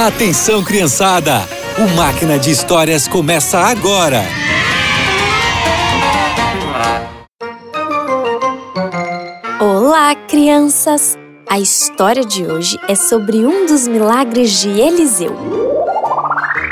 Atenção, criançada! O Máquina de Histórias começa agora! Olá, crianças! A história de hoje é sobre um dos milagres de Eliseu.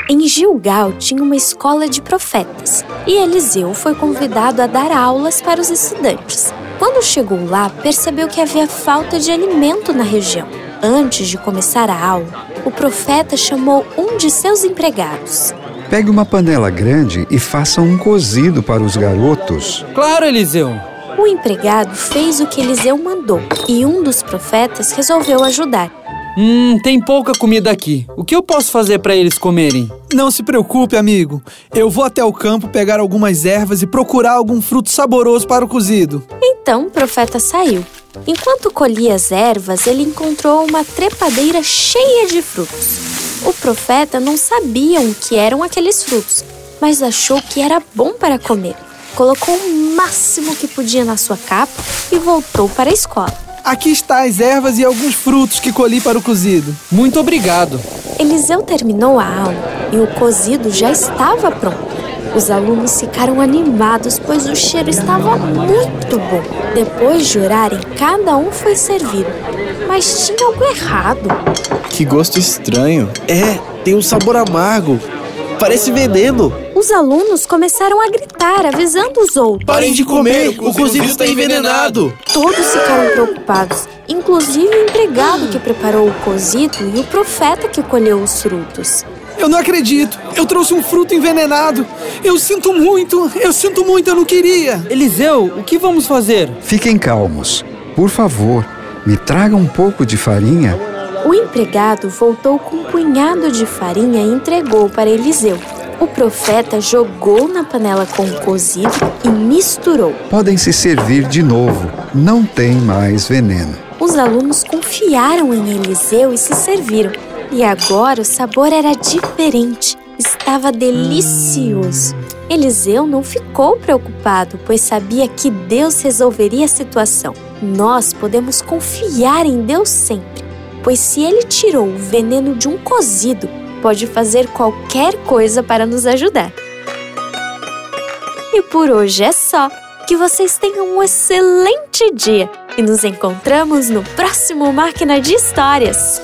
Em Gilgal tinha uma escola de profetas e Eliseu foi convidado a dar aulas para os estudantes. Quando chegou lá, percebeu que havia falta de alimento na região. Antes de começar a aula, o profeta chamou um de seus empregados. Pegue uma panela grande e faça um cozido para os garotos. Claro, Eliseu. O empregado fez o que Eliseu mandou e um dos profetas resolveu ajudar. Hum, tem pouca comida aqui. O que eu posso fazer para eles comerem? Não se preocupe, amigo. Eu vou até o campo pegar algumas ervas e procurar algum fruto saboroso para o cozido. Então o profeta saiu. Enquanto colhia as ervas, ele encontrou uma trepadeira cheia de frutos. O profeta não sabia o que eram aqueles frutos, mas achou que era bom para comer. Colocou o máximo que podia na sua capa e voltou para a escola. Aqui está as ervas e alguns frutos que colhi para o cozido. Muito obrigado. Eliseu terminou a aula e o cozido já estava pronto. Os alunos ficaram animados, pois o cheiro estava muito bom. Depois de orarem, cada um foi servido. Mas tinha algo errado. Que gosto estranho. É, tem um sabor amargo. Parece veneno. Os alunos começaram a gritar, avisando os outros. Parem de comer, o cozido está envenenado. Todos ficaram preocupados, inclusive o empregado que preparou o cozido e o profeta que colheu os frutos. Eu não acredito. Eu trouxe um fruto envenenado. Eu sinto muito. Eu sinto muito. Eu não queria. Eliseu, o que vamos fazer? Fiquem calmos. Por favor, me traga um pouco de farinha. O empregado voltou com um punhado de farinha e entregou para Eliseu. O profeta jogou na panela com o cozido e misturou. Podem se servir de novo. Não tem mais veneno. Os alunos confiaram em Eliseu e se serviram. E agora o sabor era diferente. Estava delicioso. Eliseu não ficou preocupado, pois sabia que Deus resolveria a situação. Nós podemos confiar em Deus sempre, pois se ele tirou o veneno de um cozido, pode fazer qualquer coisa para nos ajudar. E por hoje é só. Que vocês tenham um excelente dia e nos encontramos no próximo Máquina de Histórias.